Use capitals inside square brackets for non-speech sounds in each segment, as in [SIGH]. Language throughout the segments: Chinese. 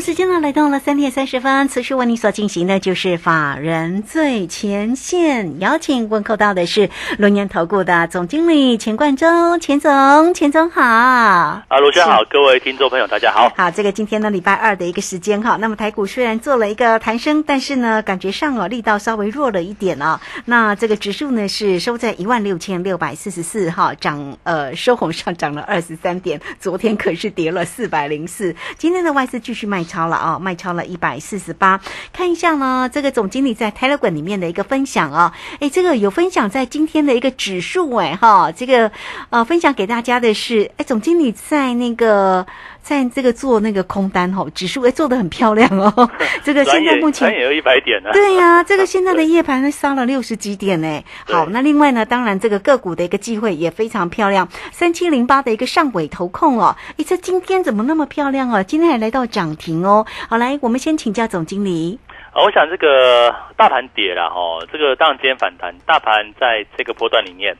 时间呢来到了三点三十分，此时为你所进行的就是法人最前线，邀请问候到的是龙年投顾的总经理钱冠中，钱总，钱总好。啊，卢轩好，各位听众朋友大家好。好，这个今天呢礼拜二的一个时间哈，那么台股虽然做了一个弹升，但是呢感觉上哦力道稍微弱了一点哦。那这个指数呢是收在一万六千六百四十四哈，涨呃收红上涨了二十三点，昨天可是跌了四百零四，今天的外资继续卖。超了啊，卖超了一百四十八。看一下呢，这个总经理在 Telegram 里面的一个分享啊，哎，这个有分享在今天的一个指数哎哈，这个呃分享给大家的是，哎，总经理在那个。在这个做那个空单哈，指数哎做的很漂亮哦。[LAUGHS] 这个现在目前也有一百点呢。对呀，这个现在的 [LAUGHS] 夜盘呢杀了六十几点呢。好，那另外呢，当然这个个股的一个机会也非常漂亮。三七零八的一个上尾投控哦，哎，这今天怎么那么漂亮哦？今天还来到涨停哦。好，来我们先请教总经理。啊，我想这个大盘跌了哈，这个当然今天反弹，大盘在这个波段里面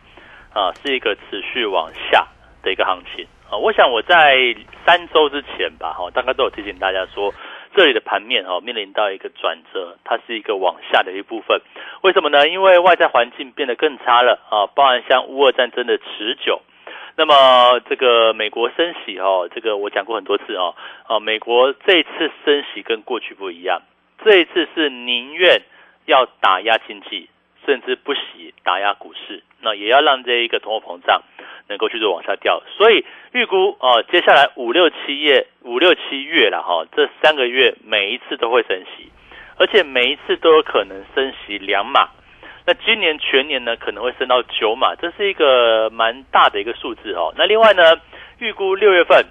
啊是一个持续往下的一个行情。啊，我想我在三周之前吧，哈，大概都有提醒大家说，这里的盘面哈面临到一个转折，它是一个往下的一部分。为什么呢？因为外在环境变得更差了啊，包含像乌俄战争的持久，那么这个美国升息哦，这个我讲过很多次哦，啊，美国这次升息跟过去不一样，这一次是宁愿要打压经济，甚至不惜打压股市，那也要让这一个通货膨胀。能够去做往下掉，所以预估哦，接下来五六七月五六七月了哈，这三个月每一次都会升息，而且每一次都有可能升息两码。那今年全年呢可能会升到九码，这是一个蛮大的一个数字哦。那另外呢，预估六月份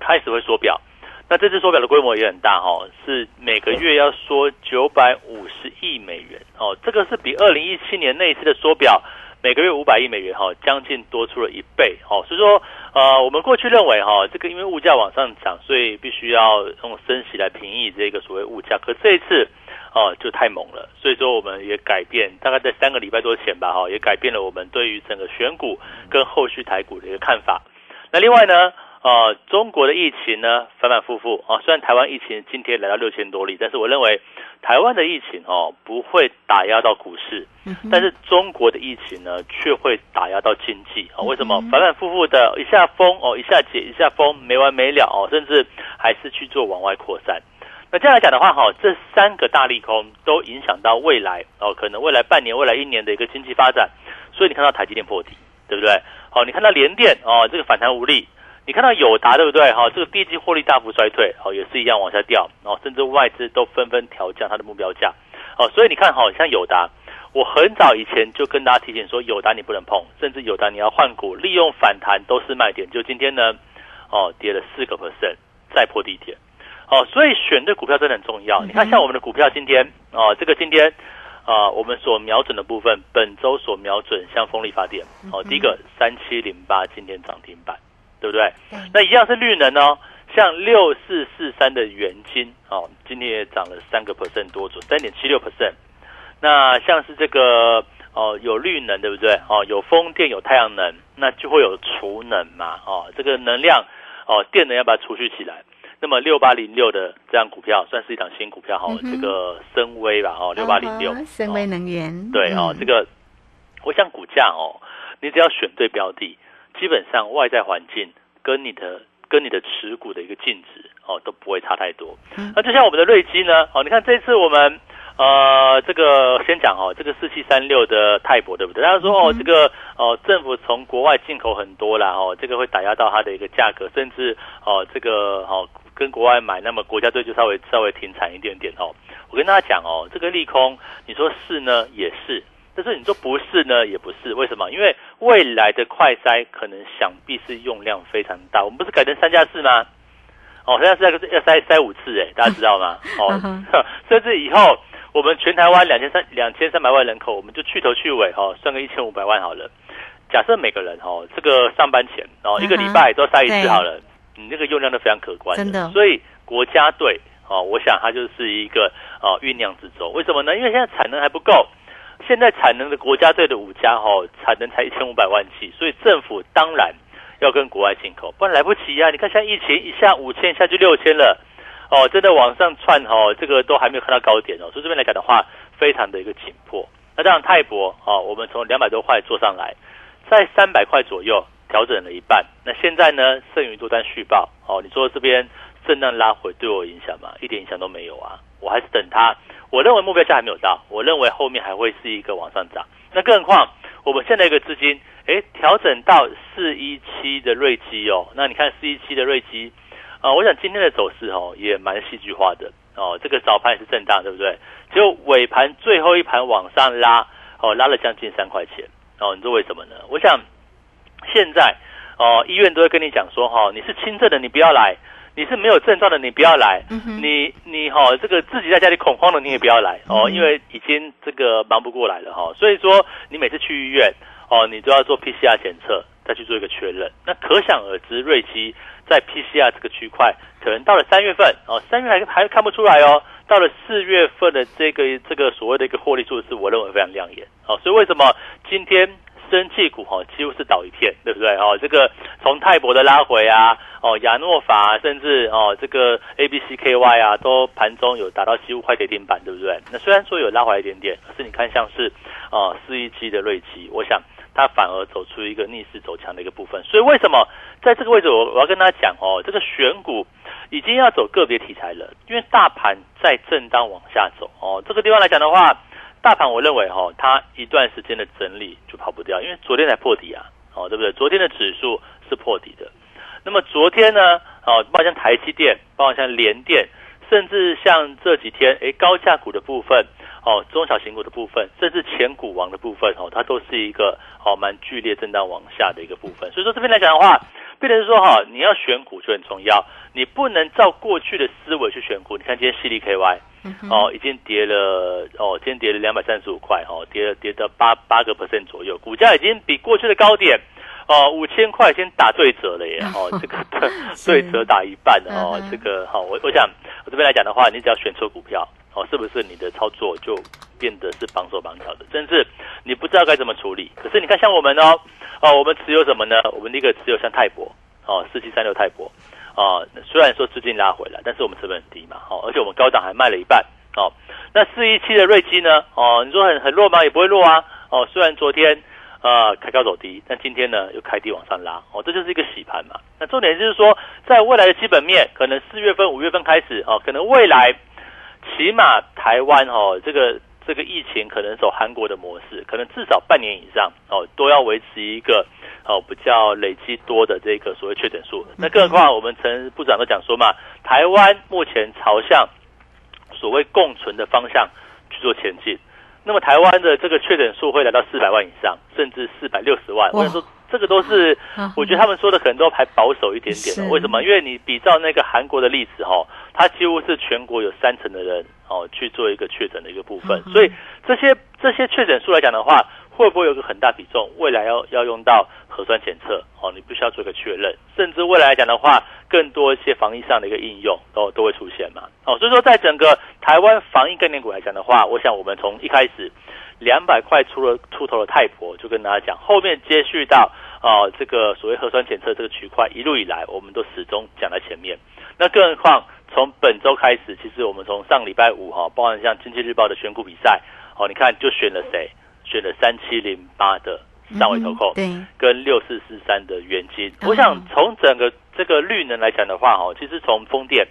开始会缩表，那这次缩表的规模也很大哦，是每个月要缩九百五十亿美元哦，这个是比二零一七年那一次的缩表。每个月五百亿美元哈，将近多出了一倍哦，所以说呃，我们过去认为哈，这个因为物价往上涨，所以必须要用升息来平抑这个所谓物价。可这一次哦，就太猛了，所以说我们也改变，大概在三个礼拜多前吧哈，也改变了我们对于整个选股跟后续台股的一个看法。那另外呢？呃，中国的疫情呢反反复复啊，虽然台湾疫情今天来到六千多例，但是我认为台湾的疫情哦不会打压到股市，但是中国的疫情呢却会打压到经济啊。为什么反反复复的一下封哦，一下解，一下封，没完没了哦，甚至还是去做往外扩散。那这样来讲的话哈，这三个大利空都影响到未来哦，可能未来半年、未来一年的一个经济发展。所以你看到台积电破底，对不对？好，你看到联电哦，这个反弹无力。你看到友达对不对？哈，这个第一季获利大幅衰退，哦，也是一样往下掉，哦，甚至外资都纷纷调降它的目标价，哦，所以你看，好，像友达，我很早以前就跟大家提醒说，友达你不能碰，甚至友达你要换股，利用反弹都是卖点。就今天呢，哦，跌了四个 percent，再破低点，哦，所以选对股票真的很重要。你看，像我们的股票今天，哦，这个今天，啊，我们所瞄准的部分，本周所瞄准像风力发电，哦，第一个三七零八今天涨停板。对不对？那一样是绿能哦，像六四四三的元金哦，今天也涨了三个 percent 多，左三点七六 percent。那像是这个哦，有绿能对不对？哦，有风电有太阳能，那就会有储能嘛哦，这个能量哦，电能要把它储蓄起来。那么六八零六的这样股票算是一档新股票哈，这个深威吧哦，六八零六深威能源对哦，这个我想股价哦，你只要选对标的。基本上外在环境跟你的跟你的持股的一个净值哦都不会差太多。那就像我们的瑞基呢哦，你看这次我们呃这个先讲哦，这个四七三六的泰博对不对？大家说哦这个哦政府从国外进口很多啦哦，这个会打压到它的一个价格，甚至哦这个哦跟国外买，那么国家队就稍微稍微停产一点点哦。我跟大家讲哦，这个利空你说是呢也是。但是你说不是呢，也不是，为什么？因为未来的快筛可能想必是用量非常大。我们不是改成三加四吗？哦，三加四要要筛筛五次，哎，大家知道吗？[LAUGHS] 哦，[LAUGHS] 甚至以后我们全台湾两千三两千三百万人口，我们就去头去尾哈，算个一千五百万好了。假设每个人哦，这个上班前哦，一个礼拜都塞一次好了，你那个用量都非常可观，真的。所以国家队哦，我想它就是一个哦酝酿之中。为什么呢？因为现在产能还不够，现在产能的国家队的五家哈，产能才一千五百万剂，所以政府当然要跟国外进口，不然来不及呀。你看，像疫情一下五千，一下就六千了，哦，真的往上窜哦，这个都还没有看到高点哦。所以这边来讲的话，非常的一个紧迫。那这样泰博哦，我们从两百多块做上来。在三百块左右调整了一半，那现在呢？剩余多单续报哦。你说这边震荡拉回对我影响吗？一点影响都没有啊！我还是等它。我认为目标价还没有到，我认为后面还会是一个往上涨。那更何况我们现在一个资金，哎，调整到四一七的瑞基哦。那你看四一七的瑞基啊，我想今天的走势哦也蛮戏剧化的哦。这个早盘是震荡，对不对？就尾盘最后一盘往上拉哦，拉了将近三块钱。哦，你知道为什么呢？我想现在哦，医院都会跟你讲说哈，你是轻症的，你不要来；你是没有症状的，你不要来。你你哈，这个自己在家里恐慌的，你也不要来哦，因为已经这个忙不过来了哈。所以说，你每次去医院哦，你都要做 PCR 检测，再去做一个确认。那可想而知，瑞基在 PCR 这个区块，可能到了三月份哦，三月还还看不出来哦。到了四月份的这个这个所谓的一个获利数字，我认为非常亮眼。哦，所以为什么今天生技股哈几乎是倒一片，对不对？哦，这个从泰博的拉回啊，哦亚诺法，甚至哦这个 A B C K Y 啊，都盘中有达到几乎快跌停板，对不对？那虽然说有拉回一点点，可是你看像是哦四一七的瑞奇，我想它反而走出一个逆势走强的一个部分。所以为什么在这个位置，我我要跟大家讲哦，这个选股。已经要走个别题材了，因为大盘在震荡往下走哦。这个地方来讲的话，大盘我认为哈，它一段时间的整理就跑不掉，因为昨天才破底啊，哦，对不对？昨天的指数是破底的。那么昨天呢，哦，包括像台积电，包括像联电，甚至像这几天诶高价股的部分，哦，中小型股的部分，甚至前股王的部分，哦，它都是一个哦蛮剧烈震荡往下的一个部分。所以说这边来讲的话。变成是说哈，你要选股就很重要，你不能照过去的思维去选股。你看今天 C D K Y 哦，已经跌了哦，今天跌了两百三十五块哦，跌了跌到八八个 percent 左右，股价已经比过去的高点哦五千块先打对折了耶哦，[LAUGHS] 这个 [LAUGHS] 对折打一半哦，这个好，我我想我这边来讲的话，你只要选错股票哦，是不是你的操作就变得是绑手绑脚的，甚至你不知道该怎么处理？可是你看像我们哦。哦，我们持有什么呢？我们第一个持有像泰博，哦，四七三六泰博，啊，虽然说资金拉回来，但是我们成本很低嘛，哦，而且我们高档还卖了一半，哦，那四一七的瑞基呢？哦，你说很很弱吗？也不会弱啊，哦，虽然昨天呃开高走低，但今天呢又开低往上拉，哦，这就是一个洗盘嘛。那重点就是说，在未来的基本面，可能四月份、五月份开始，哦，可能未来起码台湾哦这个。这个疫情可能走韩国的模式，可能至少半年以上哦，都要维持一个哦比较累积多的这个所谓确诊数。那更何况我们陈部长都讲说嘛，台湾目前朝向所谓共存的方向去做前进。那么台湾的这个确诊数会来到四百万以上，甚至四百六十万。我想说，这个都是我觉得他们说的可能都还保守一点点。为什么？因为你比照那个韩国的例子哈，它几乎是全国有三成的人哦去做一个确诊的一个部分。所以这些这些确诊数来讲的话，会不会有个很大比重未来要要用到核酸检测？哦，你必须要做一个确认，甚至未来来讲的话，更多一些防疫上的一个应用都都会出现嘛。哦，所以说在整个台湾防疫概念股来讲的话，我想我们从一开始两百块出了出头的泰博，就跟大家讲，后面接续到啊这个所谓核酸检测这个区块，一路以来我们都始终讲在前面。那更何况从本周开始，其实我们从上礼拜五哈，包含像经济日报的选股比赛，哦，你看就选了谁？选了三七零八的。上尾投控，对，跟六四四三的元金，我想从整个这个绿能来讲的话，哦，其实从风电，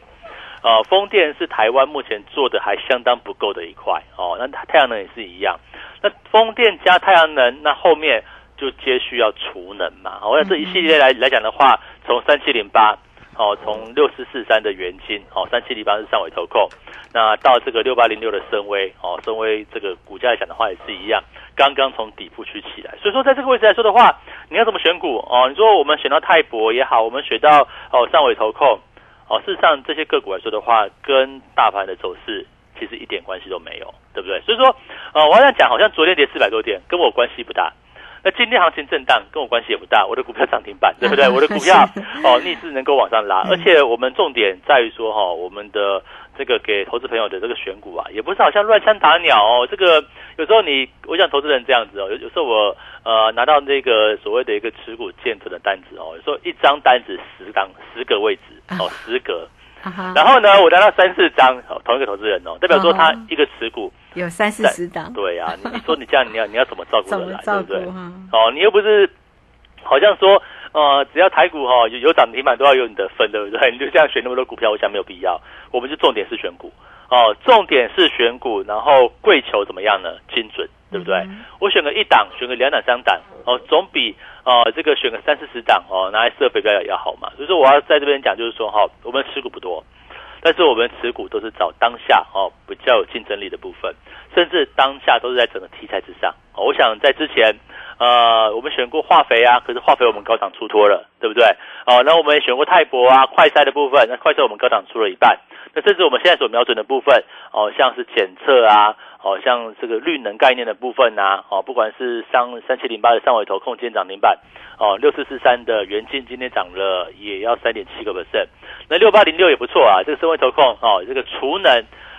呃，风电是台湾目前做的还相当不够的一块，哦，那太阳能也是一样，那风电加太阳能，那后面就接需要储能嘛，我想这一系列来来讲的话，从三七零八。哦，从六四四三的元金，哦，三七零八是上尾投控，那到这个六八零六的深威，哦，深威这个股价来讲的话也是一样，刚刚从底部去起来，所以说在这个位置来说的话，你要怎么选股？哦，你说我们选到泰博也好，我们选到哦上尾投控，哦，事实上这些个股来说的话，跟大盘的走势其其实一点关系都没有，对不对？所以说，呃，我要讲，好像昨天跌四百多点，跟我关系不大。那今天行情震荡跟我关系也不大，我的股票涨停板，对不对？[LAUGHS] 我的股票哦逆势能够往上拉，[LAUGHS] 而且我们重点在于说哈，我们的这个给投资朋友的这个选股啊，也不是好像乱枪打鸟哦。这个有时候你，我想投资人这样子哦，有有时候我呃拿到那个所谓的一个持股建准的单子哦，有时候一张单子十张十个位置哦，十个。然后呢，我拿到三四张，同一个投资人哦，代表说他一个持股有三四十档。对啊，你说你这样，你要你要怎么照顾得来，[LAUGHS] 对不对？哦，你又不是好像说，呃，只要台股哈有有涨停板都要有你的分，对不对？[LAUGHS] 你就这样选那么多股票，我想没有必要。我们就重点是选股哦，重点是选股，然后跪求怎么样呢？精准。对不对？我选个一档，选个两档、三档，哦，总比呃这个选个三四十档哦拿来设肥要要好嘛。所以说我要在这边讲，就是说哈，我们持股不多，但是我们持股都是找当下哦比较有竞争力的部分，甚至当下都是在整个题材之上。我想在之前呃我们选过化肥啊，可是化肥我们高档出脱了，对不对？哦，那我们也选过泰博啊、快筛的部分，那快筛我们高档出了一半。那甚至我们现在所瞄准的部分哦，像是检测啊。哦，像这个绿能概念的部分呐，哦，不管是三三七零八的上尾头控今天涨停板，哦，六四四三的元金今天涨了也要三点七个 percent，那六八零六也不错啊，这个升位头控哦，这个储能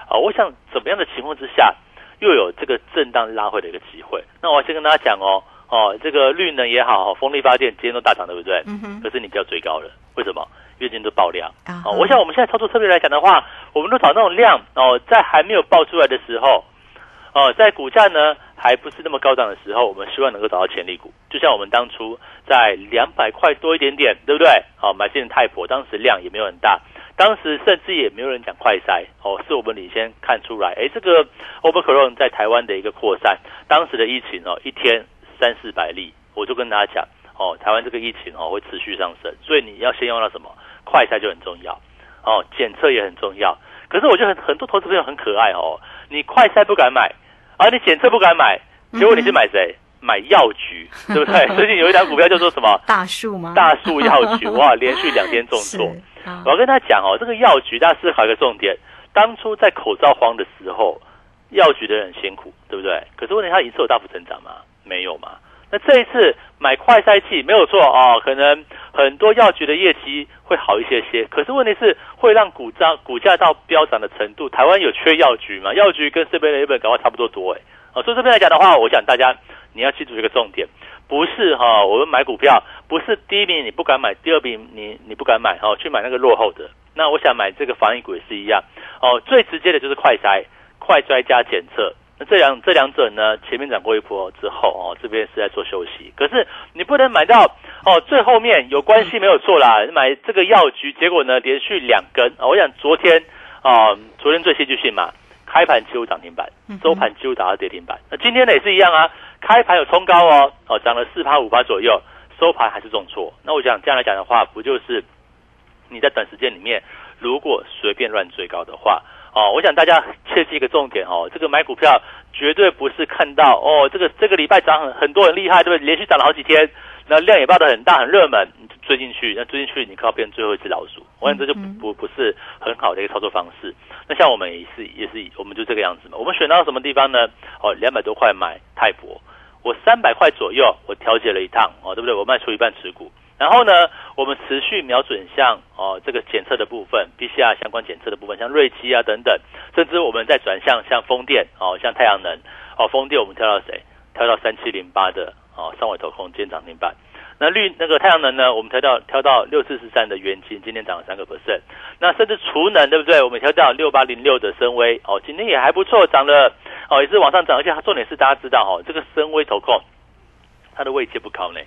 啊，我想怎么样的情况之下又有这个震荡拉回的一个机会？那我先跟大家讲哦，哦，这个绿能也好，风力发电今天都大涨，对不对？嗯哼。可是你不要追高了，为什么？月经都爆量啊！我想我们现在操作策略来讲的话，我们都找那种量哦，在还没有爆出来的时候。哦，在股价呢还不是那么高涨的时候，我们希望能够找到潜力股。就像我们当初在两百块多一点点，对不对？好，买进泰博，当时量也没有很大，当时甚至也没有人讲快筛。哦，是我们领先看出来，哎，这个 o v e r c r o n 在台湾的一个扩散，当时的疫情哦，一天三四百例，我就跟大家讲，哦，台湾这个疫情哦会持续上升，所以你要先用到什么快筛就很重要，哦，检测也很重要。可是我觉得很很多投资朋友很可爱哦，你快筛不敢买。啊，你检测不敢买，结果你是买谁？买药局，对不对？[LAUGHS] 最近有一张股票叫做什么？[LAUGHS] 大树吗？大树药局，哇，连续两天重挫。[LAUGHS] 我要跟他讲哦，这个药局大家思考一个重点：当初在口罩荒的时候，药局的人很辛苦，对不对？可是问题，它一次有大幅增长吗？没有嘛。那这一次买快筛器没有错哦，可能很多药局的业绩会好一些些。可是问题是会让股涨股价到飙涨的程度，台湾有缺药局吗？药局跟这边的日本搞话差不多多哎。哦，所以这边来讲的话，我想大家你要记住一个重点，不是哈，我们买股票不是第一名你不敢买，第二名你你不敢买哦，去买那个落后的。那我想买这个防疫股也是一样哦，最直接的就是快筛、快筛加检测。那这两这两者呢，前面涨过一波之后哦，这边是在做休息。可是你不能买到哦，最后面有关系没有错啦。买这个药局，结果呢连续两根啊！我想昨天啊，昨天最戏剧性嘛，开盘几乎涨停板，收盘几乎打到跌停板。那今天呢也是一样啊，开盘有冲高哦，哦涨了四趴五趴左右，收盘还是重挫。那我想这样来讲的话，不就是你在短时间里面如果随便乱追高的话？哦，我想大家切记一个重点哦，这个买股票绝对不是看到哦，这个这个礼拜涨很很多很厉害，对不对？连续涨了好几天，那量也爆得很大很热门，追进去，那追进去你靠变最后一只老鼠，我想这就不不是很好的一个操作方式。那像我们也是也是我们就这个样子嘛，我们选到什么地方呢？哦，两百多块买泰博，我三百块左右我调节了一趟哦，对不对？我卖出一半持股。然后呢，我们持续瞄准像哦这个检测的部分，PCR 相关检测的部分，像瑞基啊等等，甚至我们在转向像风电哦，像太阳能哦，风电我们挑到谁？挑到三七零八的哦，上尾投控今天涨停板。那绿那个太阳能呢，我们挑到挑到六四四三的元金，今天涨了三个 percent。那甚至储能对不对？我们挑到六八零六的深威哦，今天也还不错，涨了哦，也是往上涨，而且它重点是大家知道哦，这个深威投控它的位阶不高呢。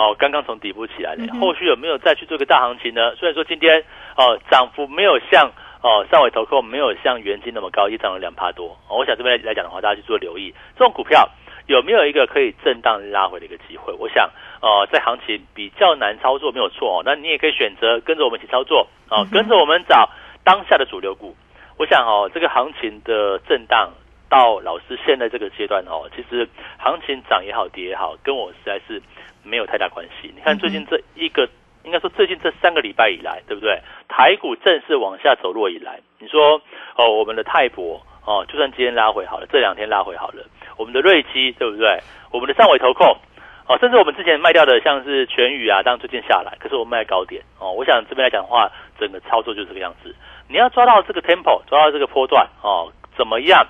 哦，刚刚从底部起来的，后续有没有再去做个大行情呢？虽然说今天哦涨幅没有像哦上尾投控没有像元金那么高，也涨了两帕多。我想这边来讲的话，大家去做留意，这种股票有没有一个可以震荡拉回的一个机会？我想哦，在行情比较难操作没有错哦，那你也可以选择跟着我们一起操作哦，跟着我们找当下的主流股。我想哦，这个行情的震荡到老师现在这个阶段哦，其实行情涨也好跌也好，跟我实在是。没有太大关系。你看最近这一个，应该说最近这三个礼拜以来，对不对？台股正式往下走落以来，你说哦，我们的泰博哦，就算今天拉回好了，这两天拉回好了，我们的瑞基对不对？我们的上尾投控，哦，甚至我们之前卖掉的像是全宇啊，当最近下来，可是我卖高点哦。我想这边来讲的话，整个操作就是这个样子。你要抓到这个 tempo，抓到这个波段哦，怎么样？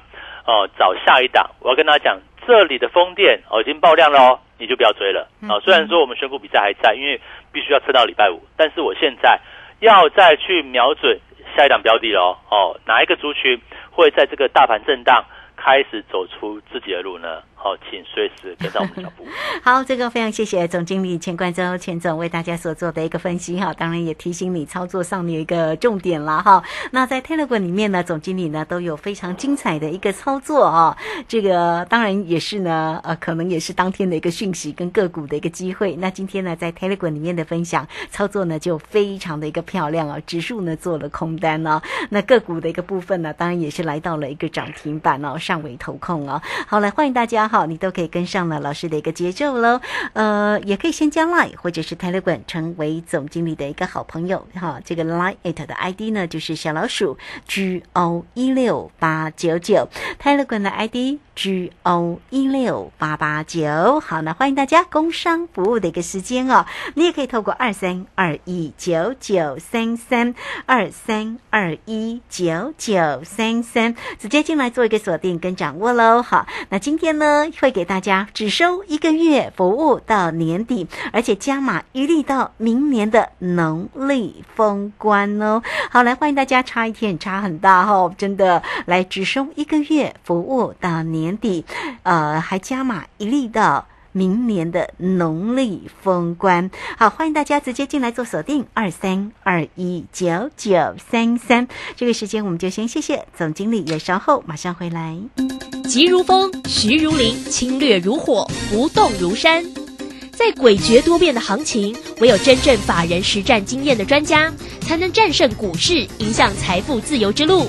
哦，找下一档。我要跟大家讲，这里的风电哦已经爆量了哦，你就不要追了啊。虽然说我们选股比赛还在，因为必须要撑到礼拜五，但是我现在要再去瞄准下一档标的了哦。哪一个族群会在这个大盘震荡开始走出自己的路呢？好，请随时跟上我们脚步。[LAUGHS] 好，这个非常谢谢总经理钱冠洲钱总为大家所做的一个分析哈，当然也提醒你操作上的一个重点了哈。那在 Telegram 里面呢，总经理呢都有非常精彩的一个操作啊，这个当然也是呢，呃，可能也是当天的一个讯息跟个股的一个机会。那今天呢，在 Telegram 里面的分享操作呢就非常的一个漂亮啊，指数呢做了空单哦，那个股的一个部分呢，当然也是来到了一个涨停板哦，上尾投控哦。好，来欢迎大家。好，你都可以跟上了老师的一个节奏喽。呃，也可以先加 Line 或者是 tele 成为总经理的一个好朋友哈。这个 Line it 的 ID 呢，就是小老鼠 G O 一六八九九。Telegram 的 ID G O 一六八八九。好，那欢迎大家工商服务的一个时间哦。你也可以透过二三二一九九三三二三二一九九三三直接进来做一个锁定跟掌握喽。好，那今天呢？会给大家只收一个月服务到年底，而且加码一律到明年的农历封关哦。好，来欢迎大家，差一天差很大哈，真的来只收一个月服务到年年底，呃，还加码一律到。明年的农历封关，好，欢迎大家直接进来做锁定二三二一九九三三。这个时间我们就先谢谢总经理，也稍后马上回来。急如风，徐如林，侵略如火，不动如山。在诡谲多变的行情，唯有真正法人实战经验的专家，才能战胜股市，迎向财富自由之路。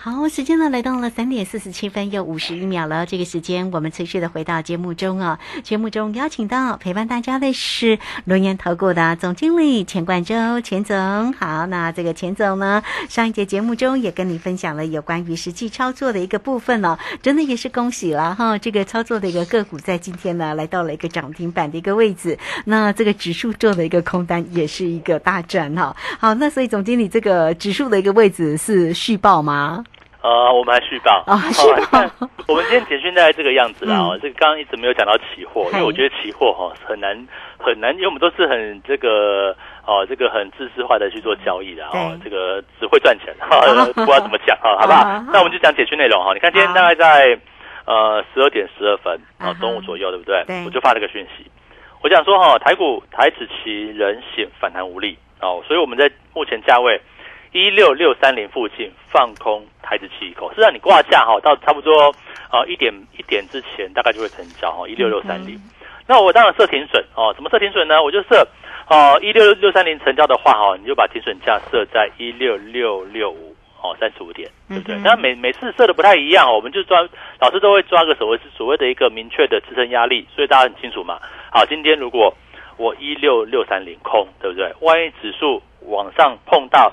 好，时间呢来到了三点四十七分又五十一秒了。这个时间我们持续的回到节目中哦。节目中邀请到陪伴大家的是轮研投顾的总经理钱冠洲钱总。好，那这个钱总呢，上一节节目中也跟你分享了有关于实际操作的一个部分哦，真的也是恭喜了哈。这个操作的一个个股在今天呢来到了一个涨停板的一个位置，那这个指数做的一个空单也是一个大赚哈。好，那所以总经理这个指数的一个位置是续报吗？呃，我们还续报啊，续报。我们今天简讯大概这个样子啦。哦，这个刚刚一直没有讲到期货，因为我觉得期货哈很难很难，因为我们都是很这个哦，这个很知识化的去做交易的哦，这个只会赚钱哈，[LAUGHS] 不知道怎么讲哈，好不好？那我们就讲简讯内容哈。你看今天大概在呃十二点十二分啊，中午左右，对不对？我就发了个讯息，我想说哈，台股台指期仍显反弹无力哦，所以我们在目前价位。一六六三零附近放空台子期一口，是让你挂价哈，到差不多啊一点一点之前大概就会成交哈，一六六三零。那我当然设停损哦，怎么设停损呢？我就设哦一六六三零成交的话哈，你就把停损价设在一六六六五哦三十五点，对不对？那每每次设的不太一样，我们就抓老师都会抓个所谓是所谓的一个明确的支撑压力，所以大家很清楚嘛。好，今天如果我一六六三零空，对不对？万一指数往上碰到。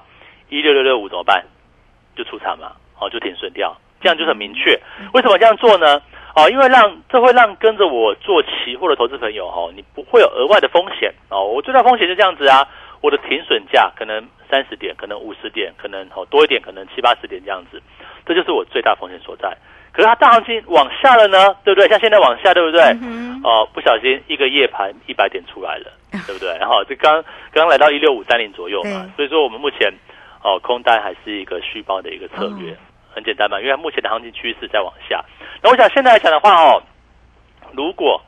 一六六六五怎么办？就出场嘛，哦，就停损掉，这样就很明确。为什么这样做呢？哦，因为让这会让跟着我做期货的投资朋友哦，你不会有额外的风险哦。我最大风险就这样子啊，我的停损价可能三十点，可能五十点，可能哦多一点，可能七八十点这样子，这就是我最大风险所在。可是它大行情往下了呢，对不对？像现在往下，对不对？嗯哦，不小心一个夜盘一百点出来了，对不对？然 [LAUGHS] 后这刚刚刚来到一六五三零左右嘛，所以说我们目前哦空单还是一个续报的一个策略，很简单嘛，因为目前的行情趋势在往下。那我想现在来讲的话哦，如果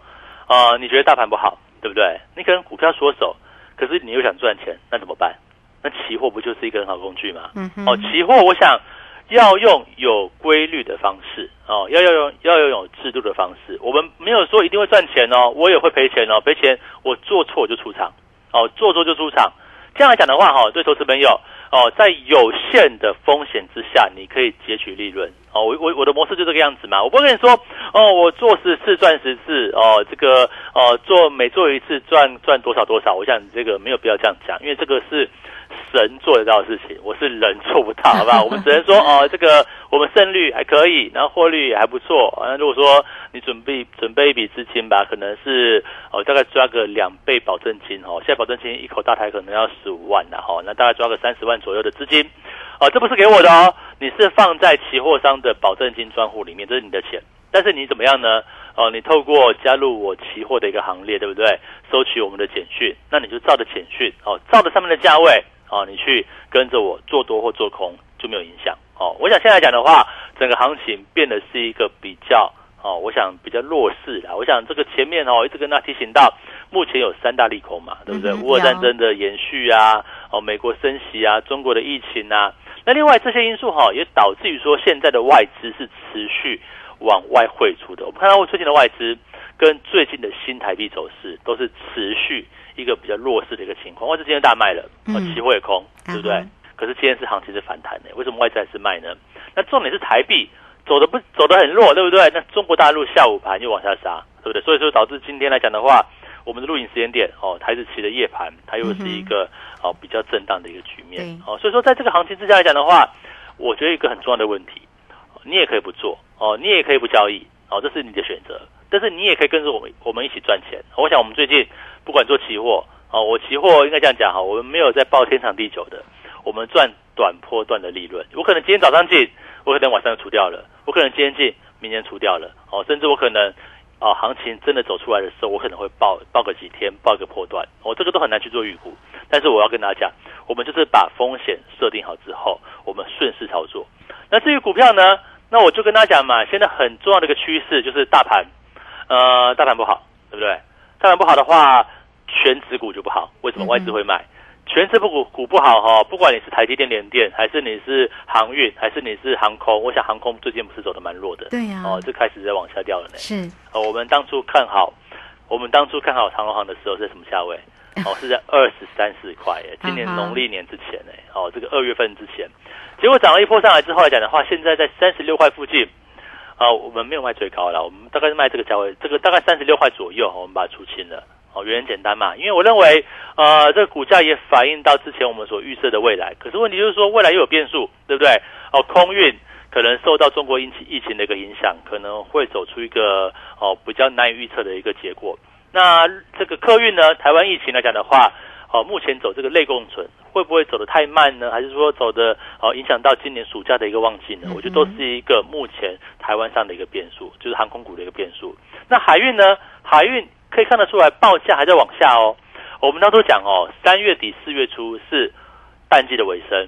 呃你觉得大盘不好，对不对？你可能股票缩手，可是你又想赚钱，那怎么办？那期货不就是一个很好工具吗？嗯哼哦，期货我想要用有规律的方式哦，要要用要要有制度的方式。我们没有说一定会赚钱哦，我也会赔钱哦，赔钱我做错我就出场哦，做错就出场。这样来讲的话，哈，对投资朋友哦，在有限的风险之下，你可以截取利润哦。我我我的模式就这个样子嘛，我不跟你说哦，我做十次赚十次哦，这个哦做每做一次赚赚多少多少。我想这个没有必要这样讲，因为这个是神做得到的事情，我是人做不到，[LAUGHS] 好不好？我们只能说哦，这个我们胜率还可以，然后获利也还不错。啊，如果说你准备准备一笔资金吧，可能是哦大概抓个两倍保证金哦，现在保证金一口大台可能要十五万的哈，那大概抓个三十万左右的资金，哦，这不是给我的哦，你是放在期货商的保证金专户里面，这是你的钱。但是你怎么样呢？哦，你透过加入我期货的一个行列，对不对？收取我们的简讯，那你就照着简讯哦，照着上面的价位哦，你去跟着我做多或做空就没有影响哦。我想现在来讲的话，整个行情变得是一个比较哦，我想比较弱势啦。我想这个前面哦，一直跟大家提醒到，目前有三大利空嘛，对不对？嗯哼乌俄战争的延续啊，哦，美国升息啊，中国的疫情啊，那另外这些因素哈、也导致于说现在的外资是持续往外汇出的。我们看到最近的外资跟最近的新台币走势都是持续一个比较弱势的一个情况。外资今天大卖了，哦嗯期货也空，对不对？可是今天是行情是反弹的，为什么外资还是卖呢？那重点是台币走的不走的很弱，对不对？那中国大陆下午盘又往下杀，对不对？所以说导致今天来讲的话，我们的录影时间点哦，台子期的夜盘它又是一个、哦比较震荡的一个局面哦，所以说在这个行情之下来讲的话，我觉得一个很重要的问题，你也可以不做哦，你也可以不交易哦，这是你的选择，但是你也可以跟着我们我们一起赚钱。我想我们最近不管做期货哦，我期货应该这样讲哈，我们没有在报天长地久的，我们赚短波段的利润。我可能今天早上进，我可能晚上就出掉了；我可能今天进，明天出掉了。哦，甚至我可能哦，行情真的走出来的时候，我可能会报报个几天，报个波段。哦，这个都很难去做预估。但是我要跟大家讲，我们就是把风险设定好之后，我们顺势操作。那至于股票呢？那我就跟大家讲嘛，现在很重要的一个趋势就是大盘，呃，大盘不好，对不对？大盘不好的话，全指股就不好。为什么外资会卖？全指股股不好哈，不管你是台积电、联电，还是你是航运，还是你是航空，我想航空最近不是走的蛮弱的，对呀哦，就开始在往下掉了呢。是哦，我们当初看好，我们当初看好长隆航的时候是什么价位？[LAUGHS] 哦，是在二十三四块耶，今年农历年之前呢，哦，这个二月份之前，结果涨了一波上来之后来讲的话，现在在三十六块附近，啊、我们没有卖最高了，我们大概是卖这个价位，这个大概三十六块左右，我们把它出清了。哦，原因简单嘛，因为我认为，呃，这个股价也反映到之前我们所预测的未来。可是问题就是说，未来又有变数，对不对？哦，空运可能受到中国疫情疫情的一个影响，可能会走出一个哦比较难以预测的一个结果。那这个客运呢，台湾疫情来讲的话，哦，目前走这个类共存，会不会走得太慢呢？还是说走的哦影响到今年暑假的一个旺季呢？我觉得都是一个目前台湾上的一个变数，就是航空股的一个变数。那海运呢？海运可以看得出来，报价还在往下哦。我们当初讲哦，三月底四月初是淡季的尾声，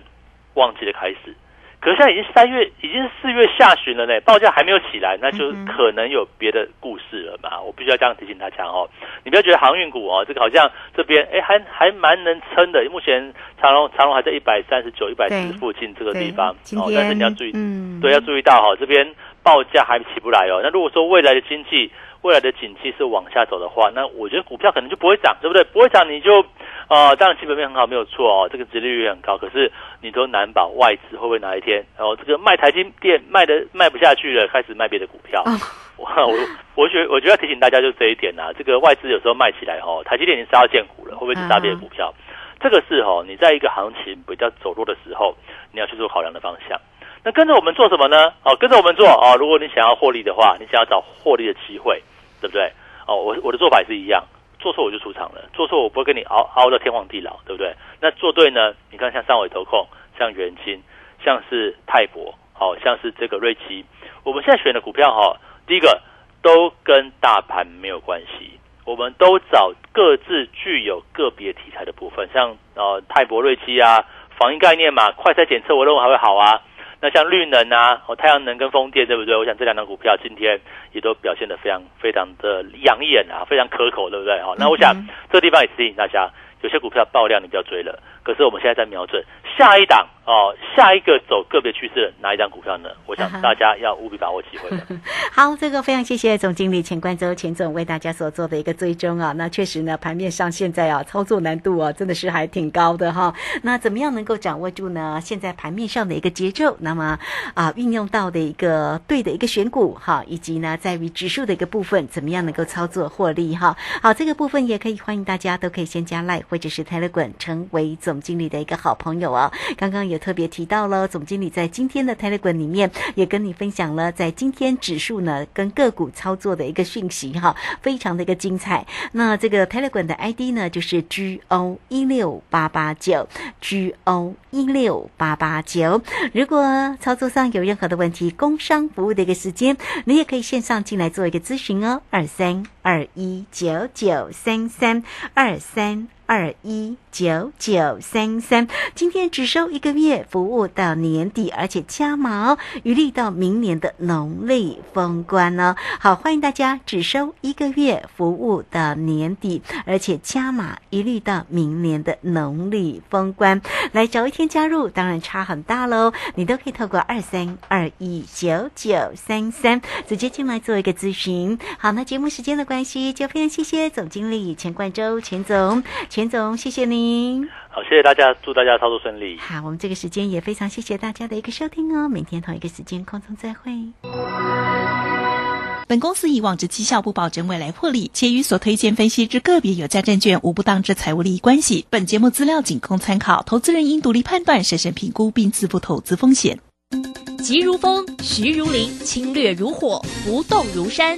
旺季的开始。可是现在已经三月，已经是四月下旬了呢，报价还没有起来，那就可能有别的故事了嘛。我必须要这样提醒大家哦，你不要觉得航运股哦，这个好像这边哎还还蛮能撑的。目前长隆长隆还在一百三十九、一百对四附近这个地方哦，但是你要注意，嗯对，要注意到哈、这边报价还起不来哦。那如果说未来的经济、未来的景气是往下走的话，那我觉得股票可能就不会涨，对不对？不会涨你就呃，当然基本面很好，没有错哦，这个殖利率也很高，可是你都难保外资会不会哪一天然哦，这个卖台积电卖的卖不下去了，开始卖别的股票。哦 [LAUGHS] 我我我觉得我觉得要提醒大家就这一点呐、这个外资有时候卖起来哦，台积电已经杀到见股了，会不会去杀别的股票？这个是哦，你在一个行情比较走弱的时候，你要去做考量的方向。那跟着我们做什么呢？哦，跟着我们做哦。如果你想要获利的话，你想要找获利的机会，对不对？哦，我我的做法也是一样，做错我就出场了，做错我不会跟你熬熬到天荒地老，对不对？那做对呢？你看像上尾投控，像元金，像是泰博，好像是这个瑞奇，我们现在选的股票哈，第一个都跟大盘没有关系，我们都找各自具有个别题材的部分，像呃泰博、瑞奇啊，防疫概念嘛，快筛检测我认为还会好啊。那像绿能啊，哦太阳能跟风电，对不对？我想这两张股票今天也都表现得非常非常的养眼啊，非常可口，对不对？哦，那我想这个地方也提醒大家，有些股票爆量，你不要追了。可是我们现在在瞄准下一档哦，下一个走个别趋势的哪一档股票呢？我想大家要务必把握机会。[LAUGHS] 好，这个非常谢谢总经理钱冠洲钱总为大家所做的一个追踪啊。那确实呢，盘面上现在啊，操作难度啊，真的是还挺高的哈。那怎么样能够掌握住呢？现在盘面上的一个节奏，那么啊，运用到的一个对的一个选股哈，以及呢，在于指数的一个部分，怎么样能够操作获利哈？好，这个部分也可以欢迎大家都可以先加赖或者是 Telegram 成为总。总经理的一个好朋友啊，刚刚也特别提到了，总经理在今天的 Telegram 里面也跟你分享了，在今天指数呢跟个股操作的一个讯息哈，非常的一个精彩。那这个 Telegram 的 ID 呢就是 G O 一六八八九 G O 一六八八九。如果操作上有任何的问题，工商服务的一个时间，你也可以线上进来做一个咨询哦，二三二一九九三三二三。二一九九三三，今天只收一个月服务到年底，而且加码，余力到明年的农历封关哦。好，欢迎大家只收一个月服务到年底，而且加码，余力到明年的农历封关。来早一天加入，当然差很大喽。你都可以透过二三二一九九三三直接进来做一个咨询。好，那节目时间的关系，就非常谢谢总经理钱冠洲钱总。总，谢谢您。好，谢谢大家，祝大家操作顺利。好，我们这个时间也非常谢谢大家的一个收听哦。明天同一个时间空中再会。本公司以往之绩效不保证未来获利，且与所推荐分析之个别有价证券无不当之财务利益关系。本节目资料仅供参考，投资人应独立判断、审慎评估并自负投资风险。急如风，徐如林，侵略如火，不动如山。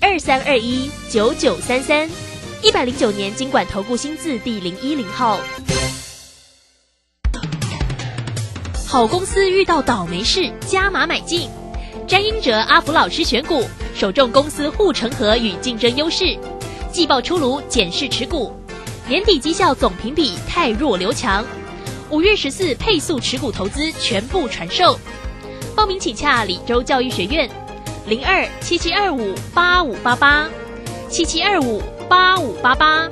二三二一九九三三，一百零九年经管投顾新字第零一零号。好公司遇到倒霉事，加码买进。詹英哲阿福老师选股，首重公司护城河与竞争优势。季报出炉，检视持股。年底绩效总评比太弱留强。五月十四配速持股投资全部传授。报名请洽李州教育学院。零二七七二五八五八八，七七二五八五八八。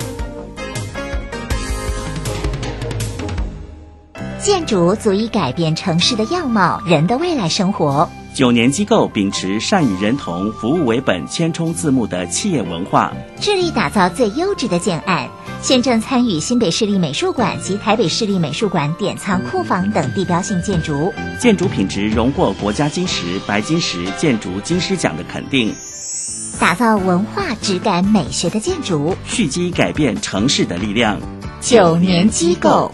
建筑足以改变城市的样貌，人的未来生活。九年机构秉持善与人同、服务为本、千冲字幕的企业文化，致力打造最优质的建案。现正参与新北市立美术馆及台北市立美术馆典藏库房等地标性建筑，建筑品质荣获国家金石、白金石建筑金狮奖的肯定，打造文化质感美学的建筑，蓄积改变城市的力量。九年机构。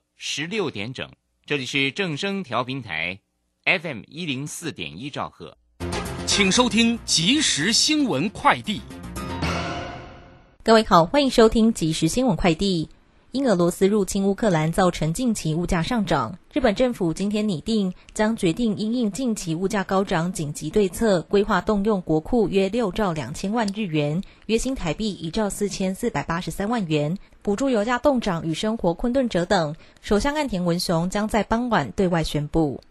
十六点整，这里是正声调频台 FM 一零四点一兆赫，请收听即时新闻快递。各位好，欢迎收听即时新闻快递。因俄罗斯入侵乌克兰造成近期物价上涨，日本政府今天拟定将决定因应近期物价高涨紧急对策，规划动用国库约六兆两千万日元，约新台币一兆四千四百八十三万元，补助油价冻涨与生活困顿者等。首相岸田文雄将在傍晚对外宣布。